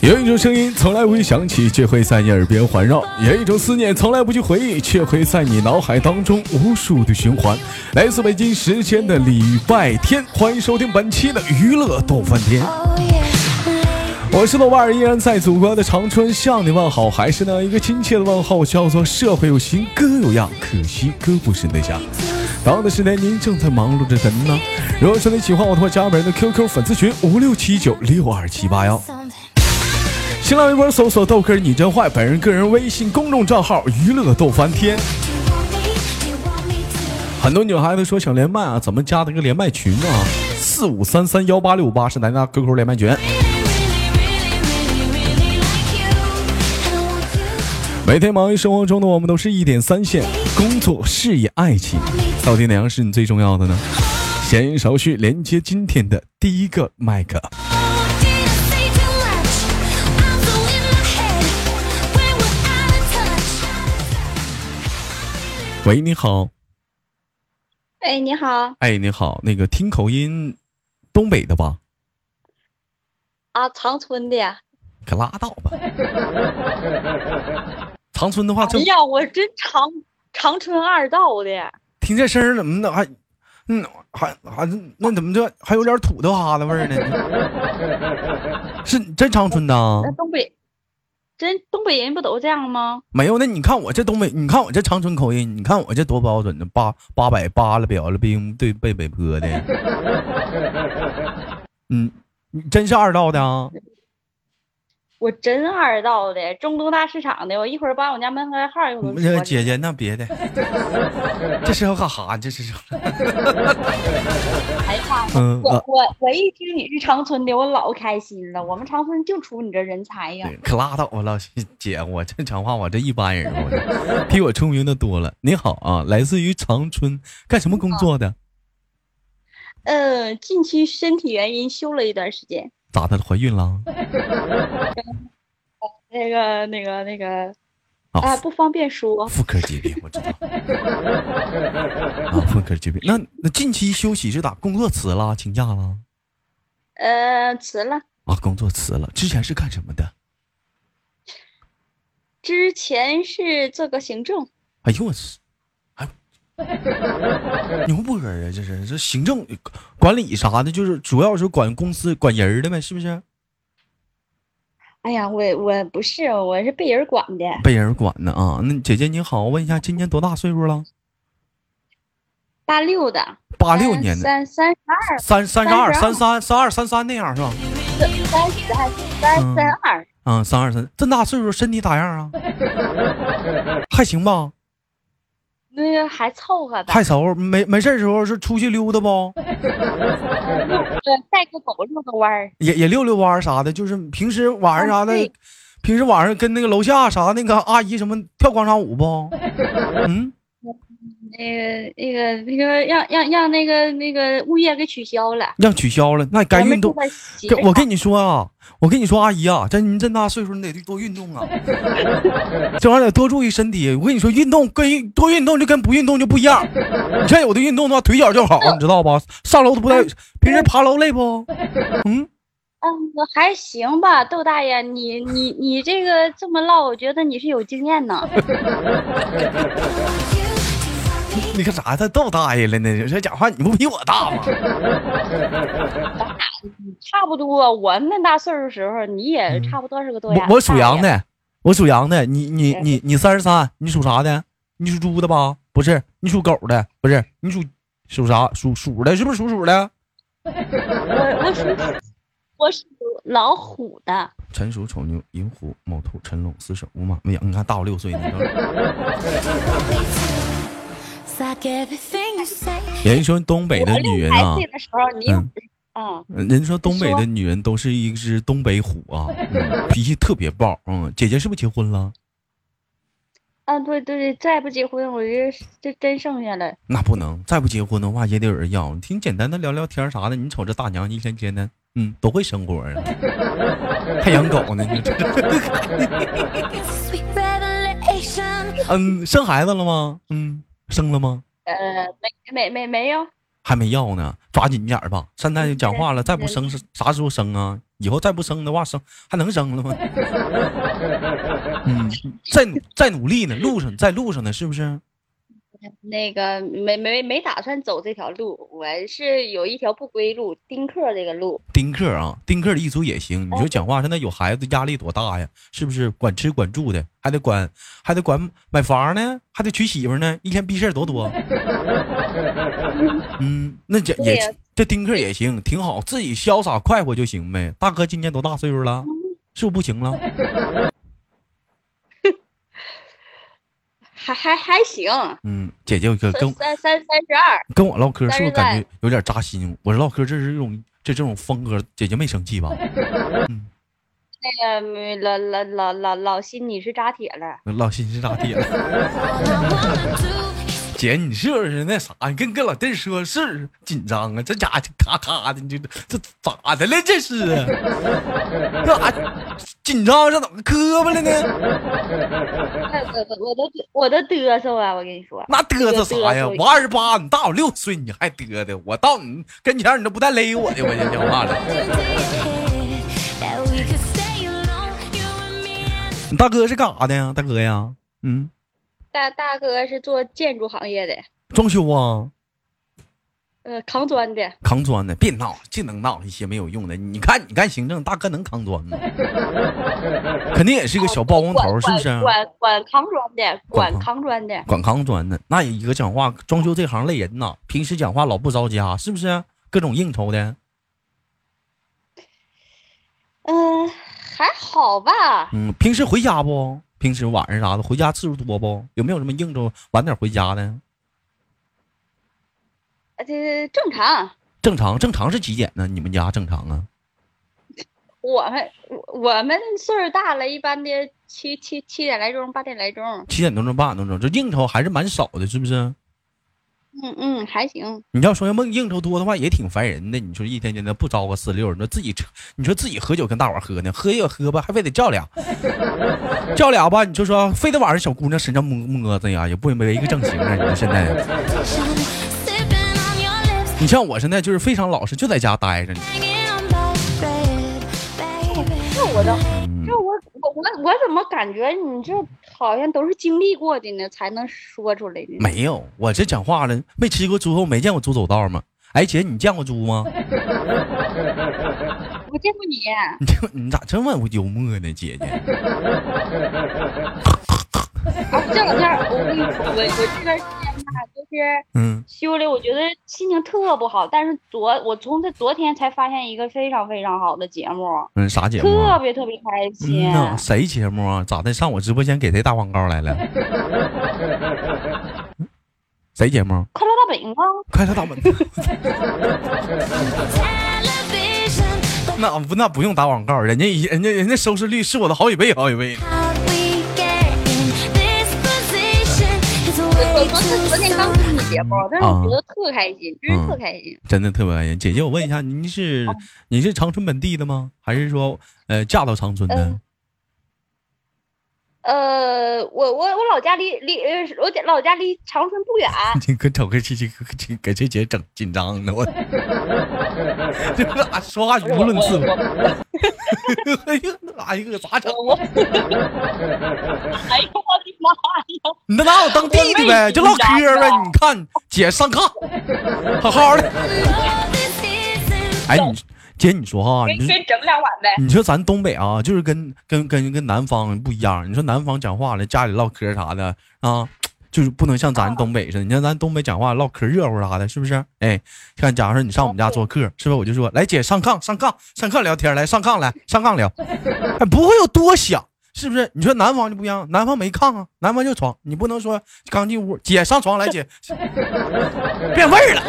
有一种声音从来不会响起，却会在你耳边环绕；有一种思念从来不去回忆，却会在你脑海当中无数的循环。来自北京时间的礼拜天，欢迎收听本期的娱乐逗翻天。我是豆瓣依然在祖国的长春向你问好，还是那一个亲切的问候，叫做社会有型哥有样，可惜哥不是那家样。到的时间您正在忙碌着什么呢？如果说你喜欢我的话，加本人的 QQ 粉丝群五六七九六二七八幺。新浪微博搜索豆哥你真坏，本人个人微信公众账号娱乐豆翻天。很多女孩子说想连麦啊，怎么加那个连麦群啊？四五三三幺八六八是咱家 QQ 连麦群。每天忙于生活中的我们都是一点三线，工作、事业、爱情，到底哪样是你最重要的呢？闲言少叙，连接今天的第一个麦克。喂，你好。哎，你好。哎，你好，那个听口音，东北的吧？啊，长春的。可拉倒吧。长春的话，哎呀，我真长长春二道的。听这声儿怎么的还，嗯，还还那怎么这还有点土豆哈子味儿呢？是真长春的？那东北，真东北人不都这样吗？没有，那你看我这东北，你看我这长春口音，你看我这多标准呢，八八百八了表了兵对背北坡的。嗯，你真是二道的啊？我真二道的，中东大市场的。我一会儿把我家门牌号用。那个姐姐，那别的，这是要干哈？这是。哎呀，我我我一听你是长春的，我老开心了。我们长春就出你这人才呀！可拉倒吧，老姐，我这讲话我这一般人，我比我聪明的多了。你好啊，来自于长春，干什么工作的？呃，近期身体原因休了一段时间。咋的？怀孕了？那个、那个、那个啊，不方便说。妇科疾病，我知道。啊，妇科疾病。那那近期休息是咋？工作辞了？请假了？呃，辞了。啊，工作辞了。之前是干什么的？之前是做个行政。哎呦我去！牛波啊，这是这行政管理啥的，就是主要是管公司管人的呗，是不是？哎呀，我我不是，我是被人管的。被人管的啊？那姐姐你好，我问一下，今年多大岁数了？八六的。八六年的。三三十二。三三十二，三三三二三三那样是吧？三十三三二？嗯，三二三，这么大岁数，身体咋样啊？还行吧？那个还凑合的，还凑合，没没事时候是出去溜达不？对，带个狗遛个弯儿，也也遛遛弯儿啥的，就是平时晚上啥的，平时晚上跟那个楼下啥那个阿姨什么跳广场舞不？嗯。那个、那个、那个，让让让那个那个物业给取消了，让取消了，那该运动。我跟你说啊，我跟你说，阿姨啊，这您这大岁数，你得多运动啊，这玩意儿得多注意身体。我跟你说，运动跟多运动就跟不运动就不一样。你像有的运动的话，腿脚就好，你知道吧？上楼都不带，平时爬楼累不？嗯嗯，还行吧，窦大爷，你你你这个这么唠，我觉得你是有经验呢。你干啥？他逗大爷了呢？这讲话你不比我大吗？差不多，我那大岁数时候，你也差不多是个多我属羊的，我属羊的。你你你你三十三，你属啥的？你属猪的吧？不是，你属狗的？不是，你属属啥？属鼠的？是不是属鼠的？我我属我属老虎的。辰鼠丑牛寅虎卯兔辰龙巳蛇午马未羊。你看大我六岁呢。人说东北的女人啊，嗯，人说东北的女人都是一只东北虎啊，脾气特别暴。嗯，姐姐是不是结婚了？啊，对对对，再不结婚，我就就真剩下了。那不能，再不结婚的话也得有人要。挺简单的聊聊天啥的，你瞅这大娘一天天的，嗯，都会生活啊，还养狗呢。嗯，生孩子了吗？嗯。生了吗？呃，没没没没有。还没要呢，抓紧点儿吧。现在讲话了，再不生是啥时候生啊？以后再不生的话，生还能生了吗？嗯，在努在努力呢，路上在路上呢，是不是？那个没没没打算走这条路，我是有一条不归路，丁克这个路。丁克啊，丁克的一族也行。你说讲话，现在有孩子压力多大呀？是不是？管吃管住的，还得管，还得管买房呢，还得娶媳妇呢，一天逼事儿多多。嗯，那这也这丁克也行，挺好，自己潇洒快活就行呗。大哥今年多大岁数了？是不是不行了？还还还行，嗯，姐姐我跟三三三十二，跟我唠嗑是不是感觉有点扎心？我唠嗑这是一种这这种风格，姐姐没生气吧？嗯，那个老老老老老新你是扎铁了，老新是扎铁了。姐，你是不是那啥？你跟跟老弟说，是紧张啊？这家伙咔咔的，你这这咋的了？这是这咋紧张上怎么磕巴了呢？我 我都我都嘚瑟啊！我跟你说，那嘚瑟啥呀？我二十八，你大我六岁，你还嘚瑟？我到你跟前，你都不带勒我的，我先讲话了。你大哥是干啥的呀？大哥呀，嗯。大大哥是做建筑行业的，装修啊，呃，扛砖的，扛砖的，别闹，净能闹一些没有用的。你看，你干行政，大哥能扛砖吗？肯定也是个小包工头，是不是？管管扛砖的，管扛砖的，管扛砖的。那一个讲话，装修这行累人呐，平时讲话老不着家，是不是？各种应酬的。嗯，还好吧。嗯，平时回家不？平时晚上啥的回家次数多不？有没有什么应酬晚点回家的？呃，这正常。正常正常是几点呢？你们家正常啊？我们我我们岁数大了，一般的七七七点来钟，八点来钟。七点多钟，八点多钟，这应酬还是蛮少的，是不是？嗯嗯，还行。你要说要梦应酬多的话，也挺烦人的。你说一天天的不招个四六，你说自己扯，你说自己喝酒跟大伙喝呢，喝也喝吧，还非得叫俩，叫俩吧，你就说非得往人小姑娘身上摸摸子呀，也不没一个正形啊。你说现在，你像我现在就是非常老实，就在家待着呢。这我的，这我我我我怎么感觉你这？好像都是经历过的呢，才能说出来的。没有，我这讲话了，没吃过猪肉，没见过猪走道吗？哎，姐，你见过猪吗？我见过你。你你咋这么幽默呢，姐姐？啊，这两天我跟你说，我我这段时间吧，就是嗯，修的，我觉得心情特不好。但是昨我从这昨天才发现一个非常非常好的节目。嗯，啥节目？特别特别开心。谁节目啊？咋的？上我直播间给谁打广告来了？谁节目？快乐大本营啊！快乐大本。那不那不用打广告，人家人家人家收视率是我的好几倍好几倍。刚听你节目，但是我觉得特开心，真是特开心，真的特别开心。姐姐，我问一下，您是你是长春本地的吗？还是说呃嫁到长春的？呃，我我我老家离离呃，我老家离长春不远。你可找个这这给给这姐整紧张的我，这咋说话语无伦次？哎呀，哎呀，咋整？哎呦我的妈呀！你那拿我当弟弟呗，就唠嗑呗。你看姐上炕，好好的。哎你。姐，你说哈，你整两碗呗。你说咱东北啊，就是跟跟跟跟南方不一样。你说南方讲话了，家里唠嗑啥的啊，就是不能像咱东北似的。你像咱东北讲话唠嗑热乎啥的，是不是？哎，像假如说你上我们家做客，是不是？我就说来姐上炕上炕上炕聊天，来上炕来上炕聊，哎，不会有多想，是不是？你说南方就不一样，南方没炕啊，南方就床，你不能说刚进屋，姐上床来，姐 变味儿了。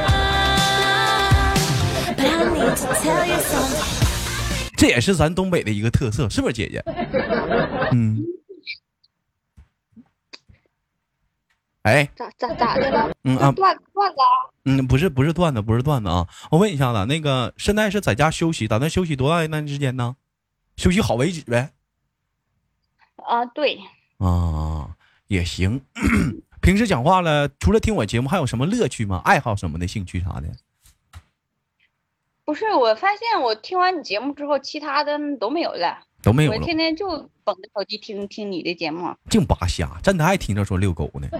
这也是咱东北的一个特色，是不是姐姐？嗯。哎，咋咋咋的了？嗯啊，段段子。嗯，不是不是段子，不是段子啊！我问一下子，那个现在是在家休息，打算休息多大一段时间呢？休息好为止呗。啊，对。啊，也行。平时讲话了，除了听我节目，还有什么乐趣吗？爱好什么的，兴趣啥的？不是，我发现我听完你节目之后，其他的都没有了，都没有我天天就捧着手机听听你的节目。净扒瞎，真的爱听着说遛狗呢。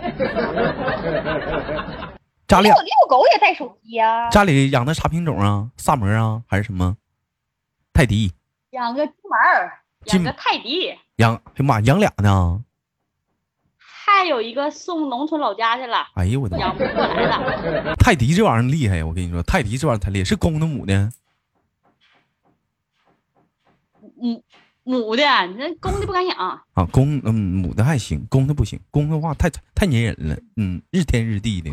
家里遛遛狗也带手机呀？家里养的啥品种啊？萨摩啊，还是什么？泰迪？养个金毛，养个泰迪。养，哎呀妈，养俩呢。还有一个送农村老家去了。哎呦我的妈！养不过来了。泰迪这玩意儿厉害呀！我跟你说，泰迪这玩意儿太厉害，是公的母的？母母的，你那公的不敢养。啊，公嗯母的还行，公的不行，公的话太太粘人了，嗯，日天日地的。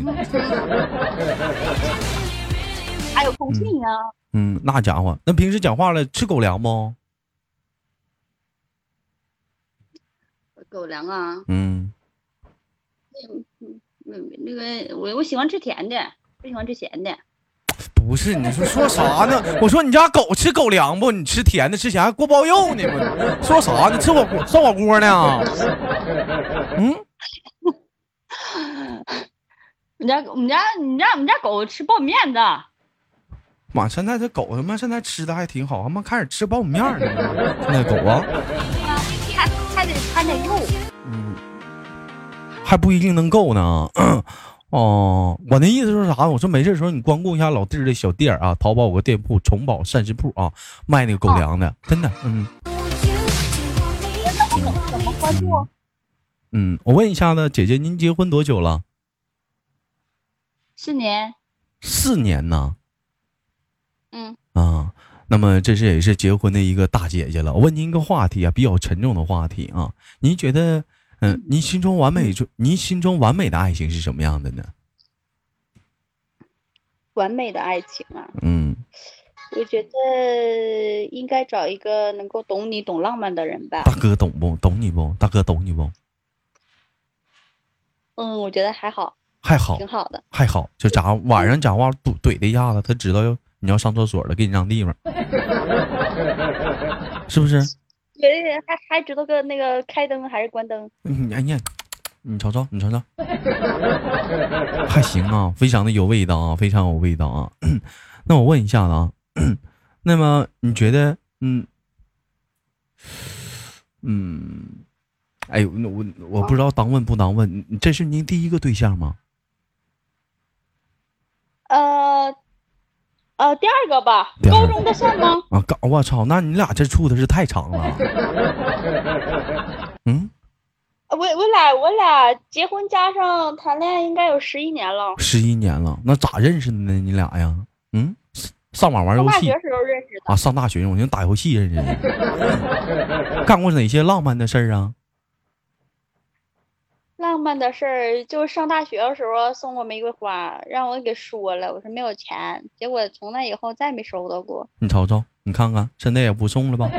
还有空气呢。嗯，那家伙，那平时讲话了吃狗粮不？狗粮啊。嗯。嗯嗯，那个我我喜欢吃甜的，不喜欢吃咸的。不是，你说说啥呢？我说你家狗吃狗粮不？你吃甜的吃咸还锅包肉呢？说啥呢？吃火锅涮火锅呢？嗯。我们家我们家你家我们家狗吃苞米面的。妈，现在这狗他妈现在吃的还挺好，他妈开始吃苞米面了。现在狗啊。还还得还得肉。还不一定能够呢，哦，我那意思是啥？我说没事的时候你光顾一下老弟的小店啊，淘宝有个店铺宠宝膳食铺啊，卖那个狗粮的，真的，嗯。怎么关注？嗯，我问一下子，姐姐您结婚多久了？四年。四年呢？嗯。啊，那么这是也是结婚的一个大姐姐了。我问您一个话题啊，比较沉重的话题啊，您觉得？嗯，您心中完美就您心中完美的爱情是什么样的呢？完美的爱情啊，嗯，我觉得应该找一个能够懂你、懂浪漫的人吧。大哥懂不懂你不？大哥懂你不？嗯，我觉得还好，还好，挺好的，还好。就咋晚上讲话怼怼的一下子，他知道要你要上厕所了，给你让地方，是不是？对，还还知道个那个开灯还是关灯？你哎呀，你瞅瞅，你瞅瞅，还行啊，非常的有味道啊，非常有味道啊。那我问一下子啊，那么你觉得，嗯嗯，哎呦，那我我不知道当问不当问，这是您第一个对象吗？呃。呃，第二个吧，高中的算吗？啊，高，我操，那你俩这处的是太长了。嗯，我我俩我俩结婚加上谈恋爱应该有十一年了。十一年了，那咋认识的呢？你俩呀？嗯，上网玩游戏。大学时候认识的。啊，上大学我就打游戏认识的。干过哪些浪漫的事儿啊？浪漫的事儿，就是上大学的时候送过玫瑰花，让我给说了，我说没有钱，结果从那以后再没收到过。你瞅瞅，你看看，现在也不送了吧？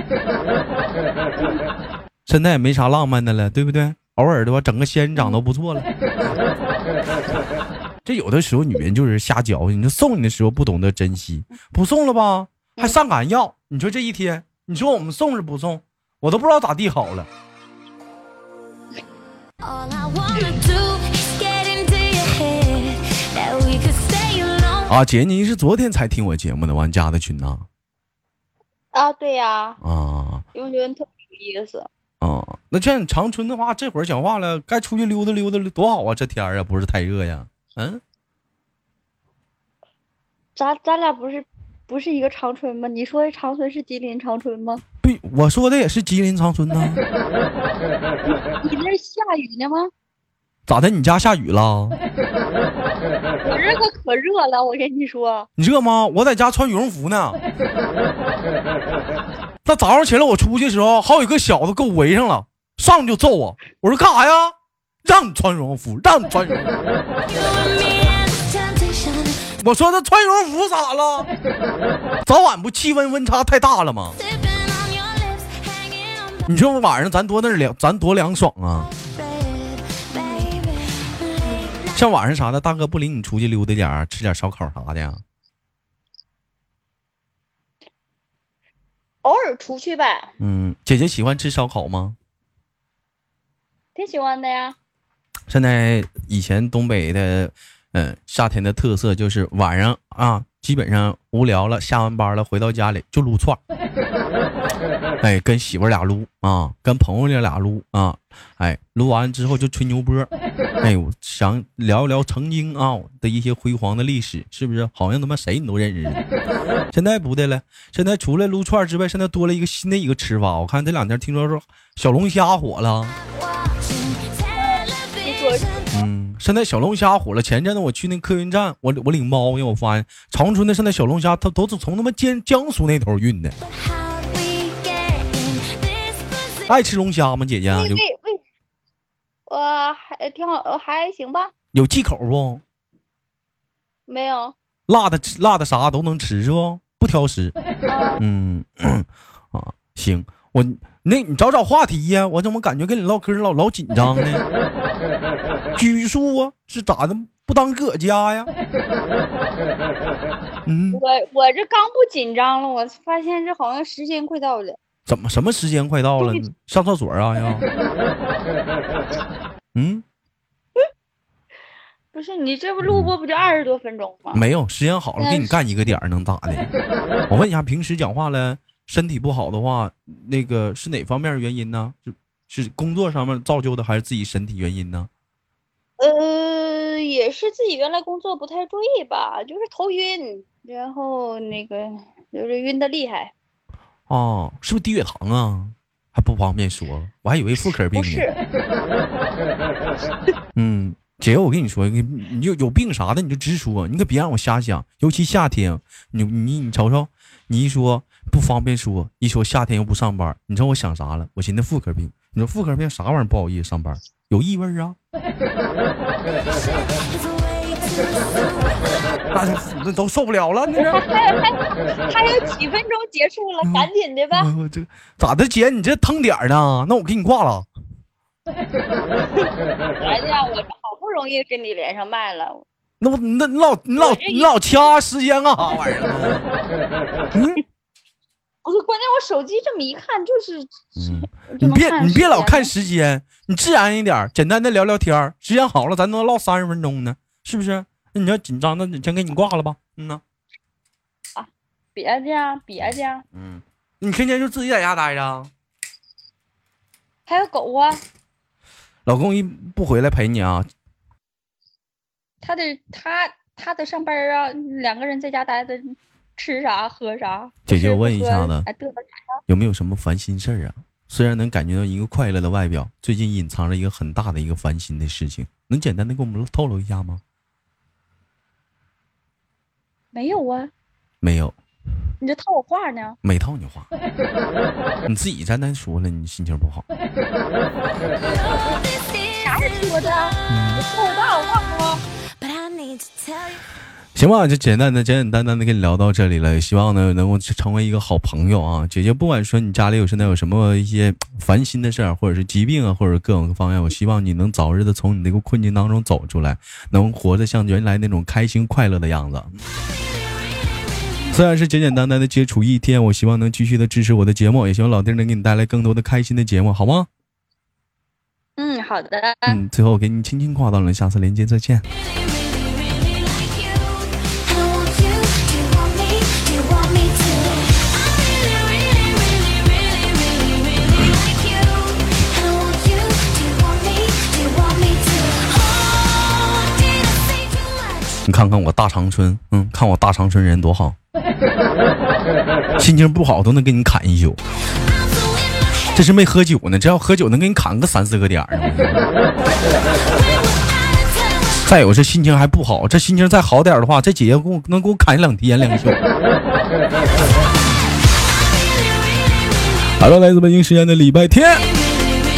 现在也没啥浪漫的了，对不对？偶尔的话，整个仙人掌都不错了。这有的时候女人就是瞎矫情，你说送你的时候不懂得珍惜，不送了吧，还上赶要。你说这一天，你说我们送是不送，我都不知道咋地好了。啊，姐，您是昨天才听我节目的，完加的群呐？啊，对呀。啊，因为觉得特别有意思。啊，那像长春的话，这会儿讲话了，该出去溜达溜达多好啊！这天儿啊，不是太热呀。嗯。咱咱俩不是不是一个长春吗？你说的长春是吉林长春吗？对，我说的也是吉林长春呢。你那下雨呢吗？咋的？你家下雨了？我这可可热了，我跟你说。你热吗？我在家穿羽绒服呢。那早上起来我出去的时候，好几个小子给我围上了，上就揍我。我说干啥呀？让你穿羽绒服，让你穿羽绒服。我说他穿羽绒服咋了？早晚不气温温差太大了吗？你说晚上咱多那凉，咱多凉爽啊！像晚上啥的，大哥不领你出去溜达点儿吃点烧烤啥的呀？偶尔出去呗。嗯，姐姐喜欢吃烧烤吗？挺喜欢的呀。现在以前东北的，嗯，夏天的特色就是晚上啊，基本上无聊了，下完班了，回到家里就撸串 哎，跟媳妇俩撸啊，跟朋友俩撸啊，哎，撸完之后就吹牛波哎，我想聊一聊曾经啊的一些辉煌的历史，是不是？好像他妈谁你都认识。现在不对了，现在除了撸串之外，现在多了一个新的一个吃法。我看这两天听说说小龙虾火了。嗯，现在小龙虾火了。前阵子我去那客运站，我我领猫，去我发现长春的现在小龙虾，它都是从他妈江江苏那头运的。爱吃龙虾吗，姐姐？喂喂，我还挺好，还行吧。有忌口不？没有。辣的辣的啥都能吃是不？不挑食。嗯 啊，行，我那你找找话题呀。我怎么感觉跟你唠嗑老老紧张呢？拘束啊，是咋的？不当搁家呀？嗯。我我这刚不紧张了，我发现这好像时间快到了。怎么什么时间快到了？上厕所啊要？嗯，不是你这不录播不就二十多分钟吗？没有，时间好了给你干一个点儿能咋的？我问一下，平时讲话了，身体不好的话，那个是哪方面原因呢？是是工作上面造就的，还是自己身体原因呢？呃，也是自己原来工作不太注意吧，就是头晕，然后那个就是晕的厉害。哦，是不是低血糖啊？还不方便说，我还以为妇科病呢。嗯，姐姐，我跟你说，你你有有病啥的你就直说，你可别让我瞎想。尤其夏天，你你你瞅瞅，你一说不方便说，一说夏天又不上班，你知道我想啥了？我寻思妇科病。你说妇科病啥玩意儿不好意思上班？有异味啊？那 那都受不了了，你这还还还有几分钟结束了，赶紧的吧。我这咋的，姐，你这腾点呢？那我给你挂了。哎呀我好不容易跟你连上麦了。那不那你老你老你老掐时间干啥玩意儿？嗯，不是，关键我手机这么一看就是。嗯，你别你别老看时间，你自然一点，简单的聊聊天时间好了，咱能唠三十分钟呢，是不是？那你要紧张，那先给你挂了吧。嗯呐，啊，别介，别介。嗯，你天天就自己在家待着？还有狗啊？老公一不回来陪你啊？他得他他得上班啊，两个人在家待着，吃啥喝啥？姐姐，我问一下子，有没有什么烦心事儿啊？虽然能感觉到一个快乐的外表，最近隐藏着一个很大的一个烦心的事情，能简单的给我们透露一下吗？没有啊，没有。你这套我话呢？没套你话，你自己在那说了，你心情不好。啥人说的？我说我大我忘了。行吧，就简单的、简简单单的跟你聊到这里了。希望呢能够成为一个好朋友啊，姐姐。不管说你家里有现在有什么一些烦心的事儿，或者是疾病啊，或者各种方面，我希望你能早日的从你那个困境当中走出来，能活得像原来那种开心快乐的样子。虽然是简简单单的接触一天，我希望能继续的支持我的节目，也希望老弟能给你带来更多的开心的节目，好吗？嗯，好的。嗯，最后给你轻轻挂断了，下次连接再见。看看我大长春，嗯，看我大长春人多好，心情不好都能给你砍一宿。这是没喝酒呢，这要喝酒能给你砍个三四个点儿。再有这心情还不好，这心情再好点的话，这姐姐给我能给我砍两天两宿。好了，来自北京时间的礼拜天。